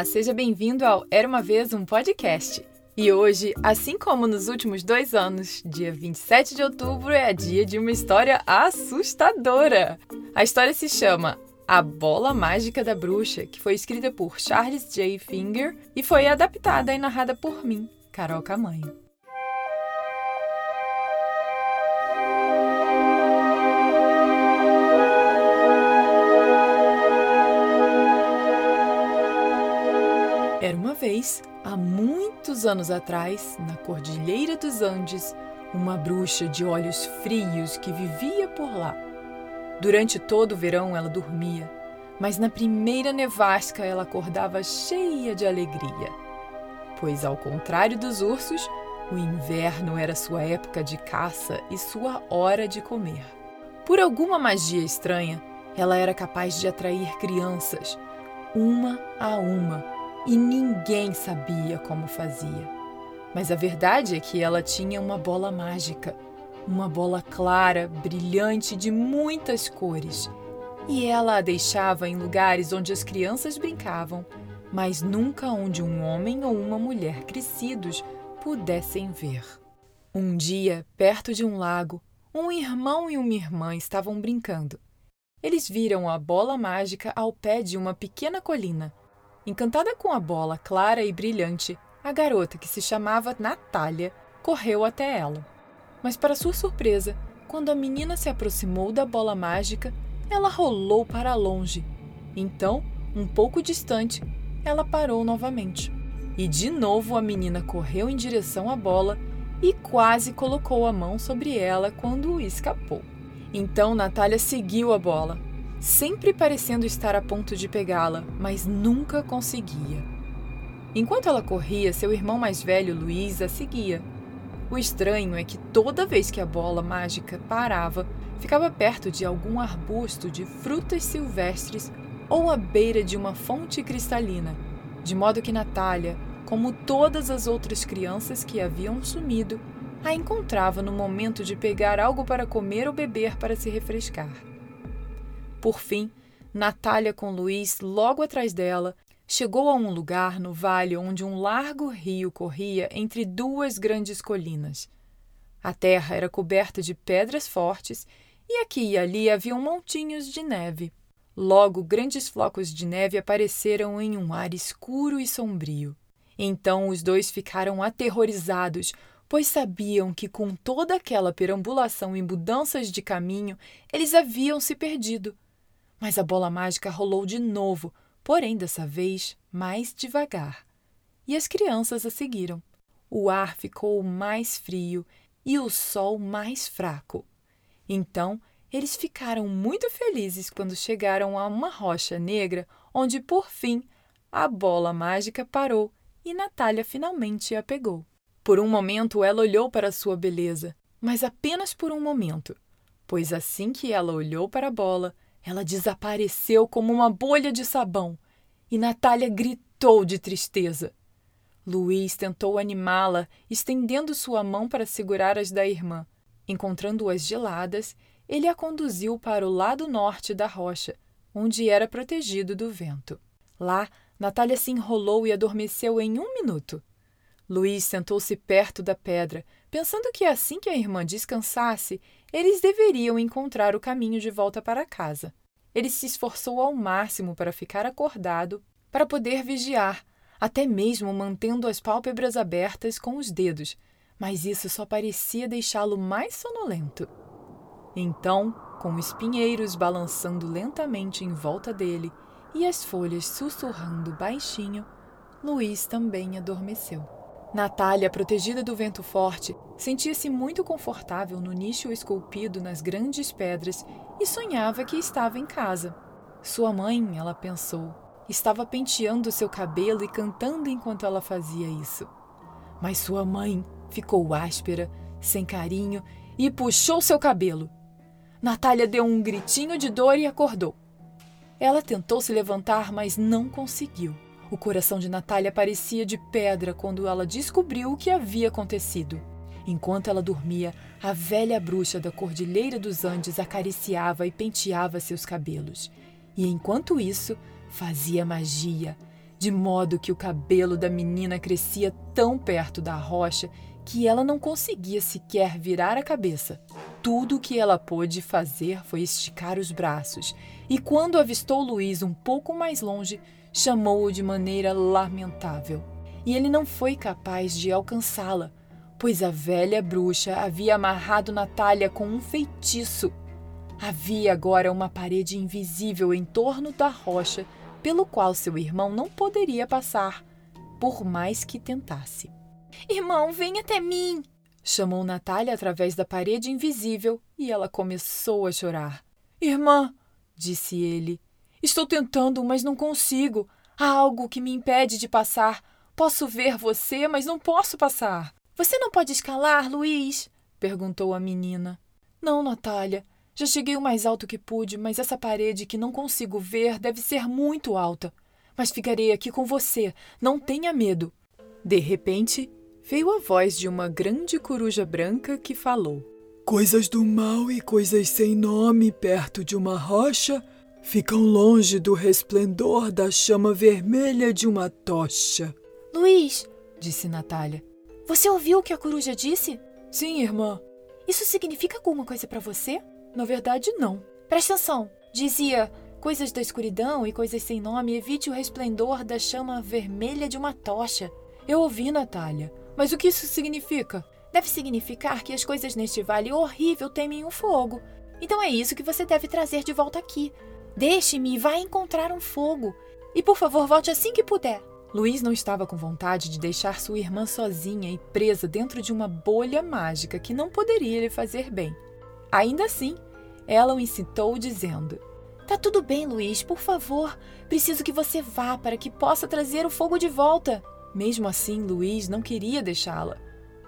Olá, seja bem-vindo ao Era uma Vez um Podcast. E hoje, assim como nos últimos dois anos, dia 27 de outubro é dia de uma história assustadora. A história se chama A Bola Mágica da Bruxa, que foi escrita por Charles J. Finger e foi adaptada e narrada por mim, Carol Camanho. Era uma vez, há muitos anos atrás, na Cordilheira dos Andes, uma bruxa de olhos frios que vivia por lá. Durante todo o verão ela dormia, mas na primeira nevasca ela acordava cheia de alegria. Pois, ao contrário dos ursos, o inverno era sua época de caça e sua hora de comer. Por alguma magia estranha, ela era capaz de atrair crianças, uma a uma e ninguém sabia como fazia. Mas a verdade é que ela tinha uma bola mágica, uma bola clara, brilhante de muitas cores. E ela a deixava em lugares onde as crianças brincavam, mas nunca onde um homem ou uma mulher crescidos pudessem ver. Um dia, perto de um lago, um irmão e uma irmã estavam brincando. Eles viram a bola mágica ao pé de uma pequena colina Encantada com a bola clara e brilhante, a garota, que se chamava Natália, correu até ela. Mas, para sua surpresa, quando a menina se aproximou da bola mágica, ela rolou para longe. Então, um pouco distante, ela parou novamente. E de novo a menina correu em direção à bola e quase colocou a mão sobre ela quando escapou. Então Natália seguiu a bola, sempre parecendo estar a ponto de pegá-la, mas nunca conseguia. Enquanto ela corria, seu irmão mais velho, Luiz, a seguia. O estranho é que toda vez que a bola mágica parava, ficava perto de algum arbusto de frutas silvestres ou à beira de uma fonte cristalina, de modo que Natália, como todas as outras crianças que haviam sumido, a encontrava no momento de pegar algo para comer ou beber para se refrescar. Por fim, Natália com Luiz logo atrás dela chegou a um lugar no vale onde um largo rio corria entre duas grandes colinas. A terra era coberta de pedras fortes e aqui e ali haviam montinhos de neve. Logo, grandes flocos de neve apareceram em um ar escuro e sombrio. Então os dois ficaram aterrorizados, pois sabiam que com toda aquela perambulação e mudanças de caminho, eles haviam se perdido. Mas a bola mágica rolou de novo, porém dessa vez mais devagar. E as crianças a seguiram. O ar ficou mais frio e o sol mais fraco. Então, eles ficaram muito felizes quando chegaram a uma rocha negra, onde, por fim, a bola mágica parou e Natália finalmente a pegou. Por um momento ela olhou para sua beleza, mas apenas por um momento, pois assim que ela olhou para a bola, ela desapareceu como uma bolha de sabão e Natália gritou de tristeza. Luiz tentou animá-la, estendendo sua mão para segurar as da irmã. Encontrando-as geladas, ele a conduziu para o lado norte da rocha, onde era protegido do vento. Lá, Natália se enrolou e adormeceu em um minuto. Luiz sentou-se perto da pedra, pensando que assim que a irmã descansasse, eles deveriam encontrar o caminho de volta para casa. Ele se esforçou ao máximo para ficar acordado, para poder vigiar, até mesmo mantendo as pálpebras abertas com os dedos, mas isso só parecia deixá-lo mais sonolento. Então, com espinheiros balançando lentamente em volta dele e as folhas sussurrando baixinho, Luiz também adormeceu. Natália, protegida do vento forte, sentia-se muito confortável no nicho esculpido nas grandes pedras e sonhava que estava em casa. Sua mãe, ela pensou, estava penteando seu cabelo e cantando enquanto ela fazia isso. Mas sua mãe ficou áspera, sem carinho e puxou seu cabelo. Natália deu um gritinho de dor e acordou. Ela tentou se levantar, mas não conseguiu. O coração de Natália parecia de pedra quando ela descobriu o que havia acontecido. Enquanto ela dormia, a velha bruxa da Cordilheira dos Andes acariciava e penteava seus cabelos. E enquanto isso, fazia magia, de modo que o cabelo da menina crescia tão perto da rocha que ela não conseguia sequer virar a cabeça. Tudo o que ela pôde fazer foi esticar os braços, e quando avistou Luiz um pouco mais longe, chamou-o de maneira lamentável. E ele não foi capaz de alcançá-la, pois a velha bruxa havia amarrado Natália com um feitiço. Havia agora uma parede invisível em torno da rocha, pelo qual seu irmão não poderia passar, por mais que tentasse. Irmão, vem até mim! chamou Natália através da parede invisível e ela começou a chorar. Irmã, disse ele, estou tentando, mas não consigo. Há algo que me impede de passar. Posso ver você, mas não posso passar. Você não pode escalar, Luiz? perguntou a menina. Não, Natália. Já cheguei o mais alto que pude, mas essa parede que não consigo ver deve ser muito alta. Mas ficarei aqui com você. Não tenha medo. De repente, veio a voz de uma grande coruja branca que falou: Coisas do mal e coisas sem nome perto de uma rocha ficam longe do resplendor da chama vermelha de uma tocha. Luiz, disse Natália, você ouviu o que a coruja disse? Sim, irmã. Isso significa alguma coisa para você? Na verdade, não. Presta atenção. Dizia: coisas da escuridão e coisas sem nome, evite o resplendor da chama vermelha de uma tocha. Eu ouvi, Natália. Mas o que isso significa? Deve significar que as coisas neste vale horrível temem o fogo. Então é isso que você deve trazer de volta aqui. Deixe-me e vá encontrar um fogo. E por favor, volte assim que puder. Luiz não estava com vontade de deixar sua irmã sozinha e presa dentro de uma bolha mágica que não poderia lhe fazer bem. Ainda assim, ela o incitou, dizendo: Tá tudo bem, Luiz, por favor. Preciso que você vá para que possa trazer o fogo de volta. Mesmo assim, Luiz não queria deixá-la.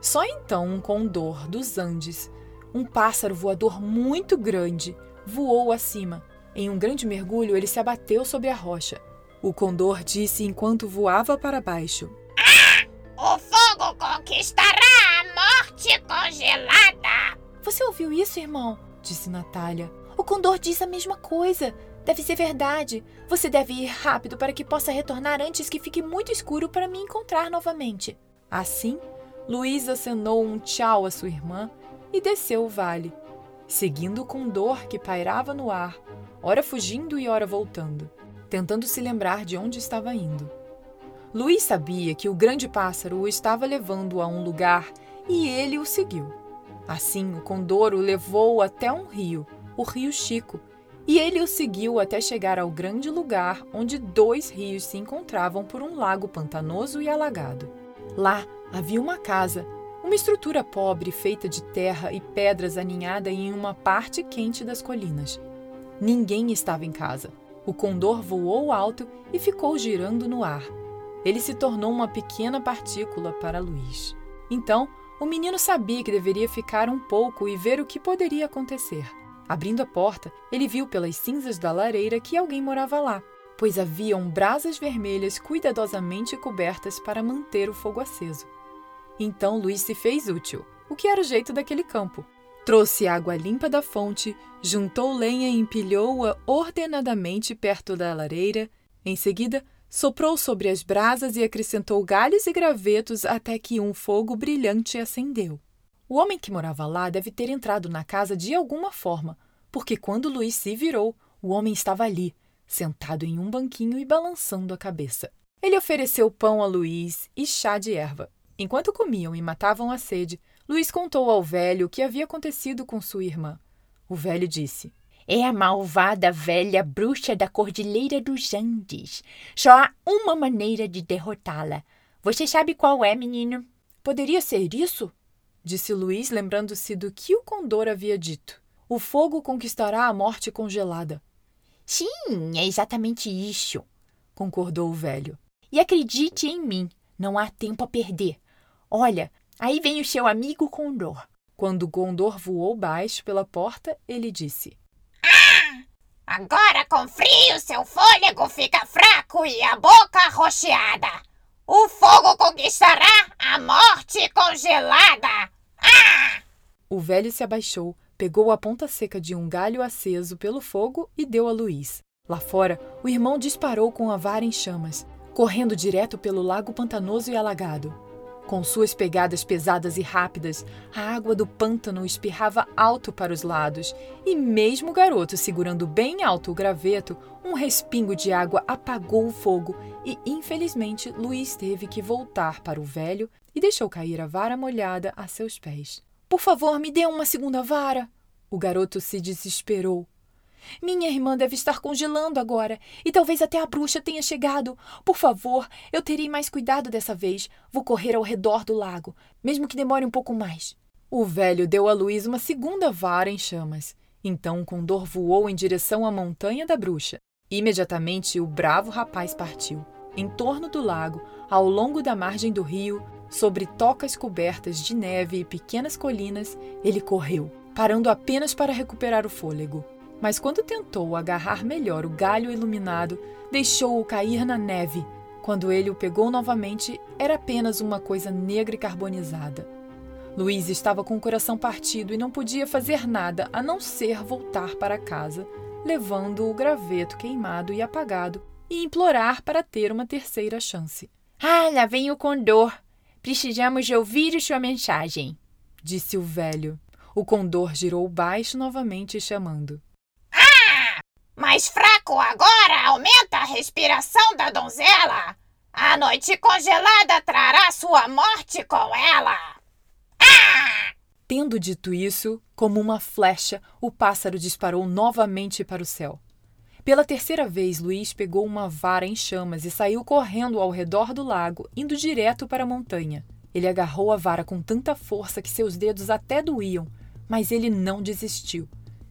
Só então um condor dos Andes, um pássaro voador muito grande, voou acima. Em um grande mergulho, ele se abateu sobre a rocha. O condor disse enquanto voava para baixo: Ah! O fogo conquistará a morte congelada! Você ouviu isso, irmão? disse Natália. O condor diz a mesma coisa. Deve ser verdade. Você deve ir rápido para que possa retornar antes que fique muito escuro para me encontrar novamente. Assim, Luiz acenou um tchau à sua irmã e desceu o vale, seguindo o condor que pairava no ar, ora fugindo e ora voltando tentando se lembrar de onde estava indo. Luiz sabia que o grande pássaro o estava levando a um lugar e ele o seguiu. Assim, o condor o levou até um rio, o Rio Chico, e ele o seguiu até chegar ao grande lugar onde dois rios se encontravam por um lago pantanoso e alagado. Lá havia uma casa, uma estrutura pobre feita de terra e pedras aninhada em uma parte quente das colinas. Ninguém estava em casa. O condor voou alto e ficou girando no ar. Ele se tornou uma pequena partícula para Luiz. Então, o menino sabia que deveria ficar um pouco e ver o que poderia acontecer. Abrindo a porta, ele viu pelas cinzas da lareira que alguém morava lá, pois haviam brasas vermelhas cuidadosamente cobertas para manter o fogo aceso. Então Luiz se fez útil, o que era o jeito daquele campo. Trouxe água limpa da fonte, juntou lenha e empilhou-a ordenadamente perto da lareira. Em seguida, soprou sobre as brasas e acrescentou galhos e gravetos até que um fogo brilhante acendeu. O homem que morava lá deve ter entrado na casa de alguma forma, porque quando Luiz se virou, o homem estava ali, sentado em um banquinho e balançando a cabeça. Ele ofereceu pão a Luiz e chá de erva. Enquanto comiam e matavam a sede, Luiz contou ao velho o que havia acontecido com sua irmã. O velho disse: É a malvada velha bruxa da Cordilheira dos Andes. Só há uma maneira de derrotá-la. Você sabe qual é, menino? Poderia ser isso? Disse Luiz, lembrando-se do que o condor havia dito. O fogo conquistará a morte congelada. Sim, é exatamente isso, concordou o velho. E acredite em mim, não há tempo a perder. Olha, Aí vem o seu amigo Condor. Quando o Condor voou baixo pela porta, ele disse: Ah! Agora com frio seu fôlego fica fraco e a boca rocheada. O fogo conquistará a morte congelada. Ah! O velho se abaixou, pegou a ponta seca de um galho aceso pelo fogo e deu a Luiz. Lá fora, o irmão disparou com a vara em chamas. correndo direto pelo lago pantanoso e alagado. Com suas pegadas pesadas e rápidas, a água do pântano espirrava alto para os lados, e mesmo o garoto segurando bem alto o graveto, um respingo de água apagou o fogo e, infelizmente, Luiz teve que voltar para o velho e deixou cair a vara molhada a seus pés. Por favor, me dê uma segunda vara! O garoto se desesperou. Minha irmã deve estar congelando agora, e talvez até a bruxa tenha chegado. Por favor, eu terei mais cuidado dessa vez. Vou correr ao redor do lago, mesmo que demore um pouco mais. O velho deu a Luiz uma segunda vara em chamas. Então o condor voou em direção à montanha da bruxa. Imediatamente o bravo rapaz partiu. Em torno do lago, ao longo da margem do rio, sobre tocas cobertas de neve e pequenas colinas, ele correu, parando apenas para recuperar o fôlego. Mas quando tentou agarrar melhor o galho iluminado, deixou-o cair na neve. Quando ele o pegou novamente, era apenas uma coisa negra e carbonizada. Luiz estava com o coração partido e não podia fazer nada a não ser voltar para casa, levando o graveto queimado e apagado, e implorar para ter uma terceira chance. Ah, lá vem o condor. Precisamos de ouvir sua mensagem, disse o velho. O condor girou baixo novamente, chamando. Mais fraco agora aumenta a respiração da donzela. A noite congelada trará sua morte com ela. Ah! Tendo dito isso, como uma flecha, o pássaro disparou novamente para o céu. Pela terceira vez, Luiz pegou uma vara em chamas e saiu correndo ao redor do lago, indo direto para a montanha. Ele agarrou a vara com tanta força que seus dedos até doíam, mas ele não desistiu,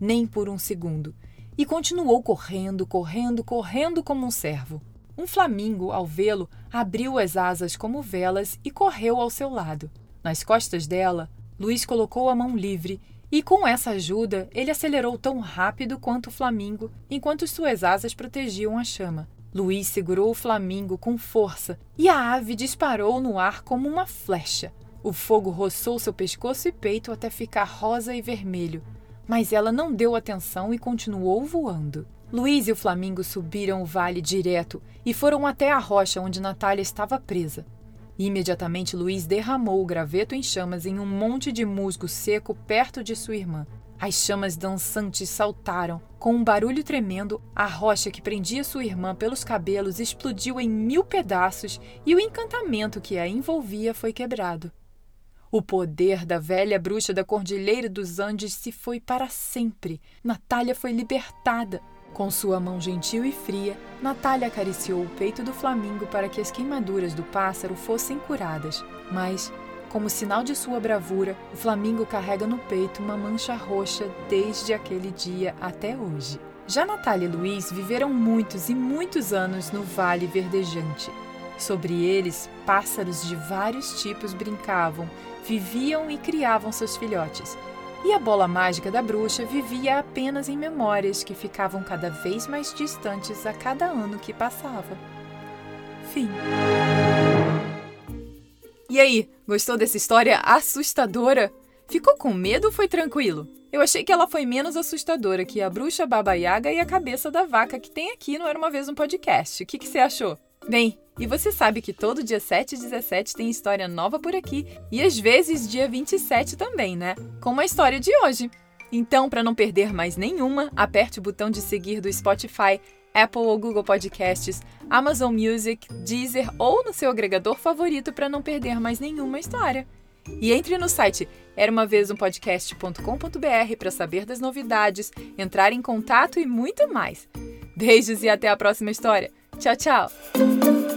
nem por um segundo e continuou correndo, correndo, correndo como um cervo. Um flamingo, ao vê-lo, abriu as asas como velas e correu ao seu lado. Nas costas dela, Luiz colocou a mão livre e, com essa ajuda, ele acelerou tão rápido quanto o flamingo, enquanto suas asas protegiam a chama. Luiz segurou o flamingo com força e a ave disparou no ar como uma flecha. O fogo roçou seu pescoço e peito até ficar rosa e vermelho, mas ela não deu atenção e continuou voando. Luiz e o Flamingo subiram o vale direto e foram até a rocha onde Natália estava presa. Imediatamente, Luiz derramou o graveto em chamas em um monte de musgo seco perto de sua irmã. As chamas dançantes saltaram. Com um barulho tremendo, a rocha que prendia sua irmã pelos cabelos explodiu em mil pedaços e o encantamento que a envolvia foi quebrado. O poder da velha bruxa da Cordilheira dos Andes se foi para sempre. Natália foi libertada. Com sua mão gentil e fria, Natália acariciou o peito do flamingo para que as queimaduras do pássaro fossem curadas. Mas, como sinal de sua bravura, o flamingo carrega no peito uma mancha roxa desde aquele dia até hoje. Já Natália e Luiz viveram muitos e muitos anos no Vale Verdejante. Sobre eles, pássaros de vários tipos brincavam viviam e criavam seus filhotes. E a bola mágica da bruxa vivia apenas em memórias que ficavam cada vez mais distantes a cada ano que passava. Fim. E aí, gostou dessa história assustadora? Ficou com medo ou foi tranquilo? Eu achei que ela foi menos assustadora que a bruxa Baba Yaga e a cabeça da vaca que tem aqui no Era Uma Vez um Podcast. O que, que você achou? Bem, e você sabe que todo dia 7 e 17 tem história nova por aqui e às vezes dia 27 também, né? Como a história de hoje. Então, para não perder mais nenhuma, aperte o botão de seguir do Spotify, Apple ou Google Podcasts, Amazon Music, Deezer ou no seu agregador favorito para não perder mais nenhuma história. E entre no site era uma vez um podcast.com.br para saber das novidades, entrar em contato e muito mais. Beijos e até a próxima história. Tchau, tchau!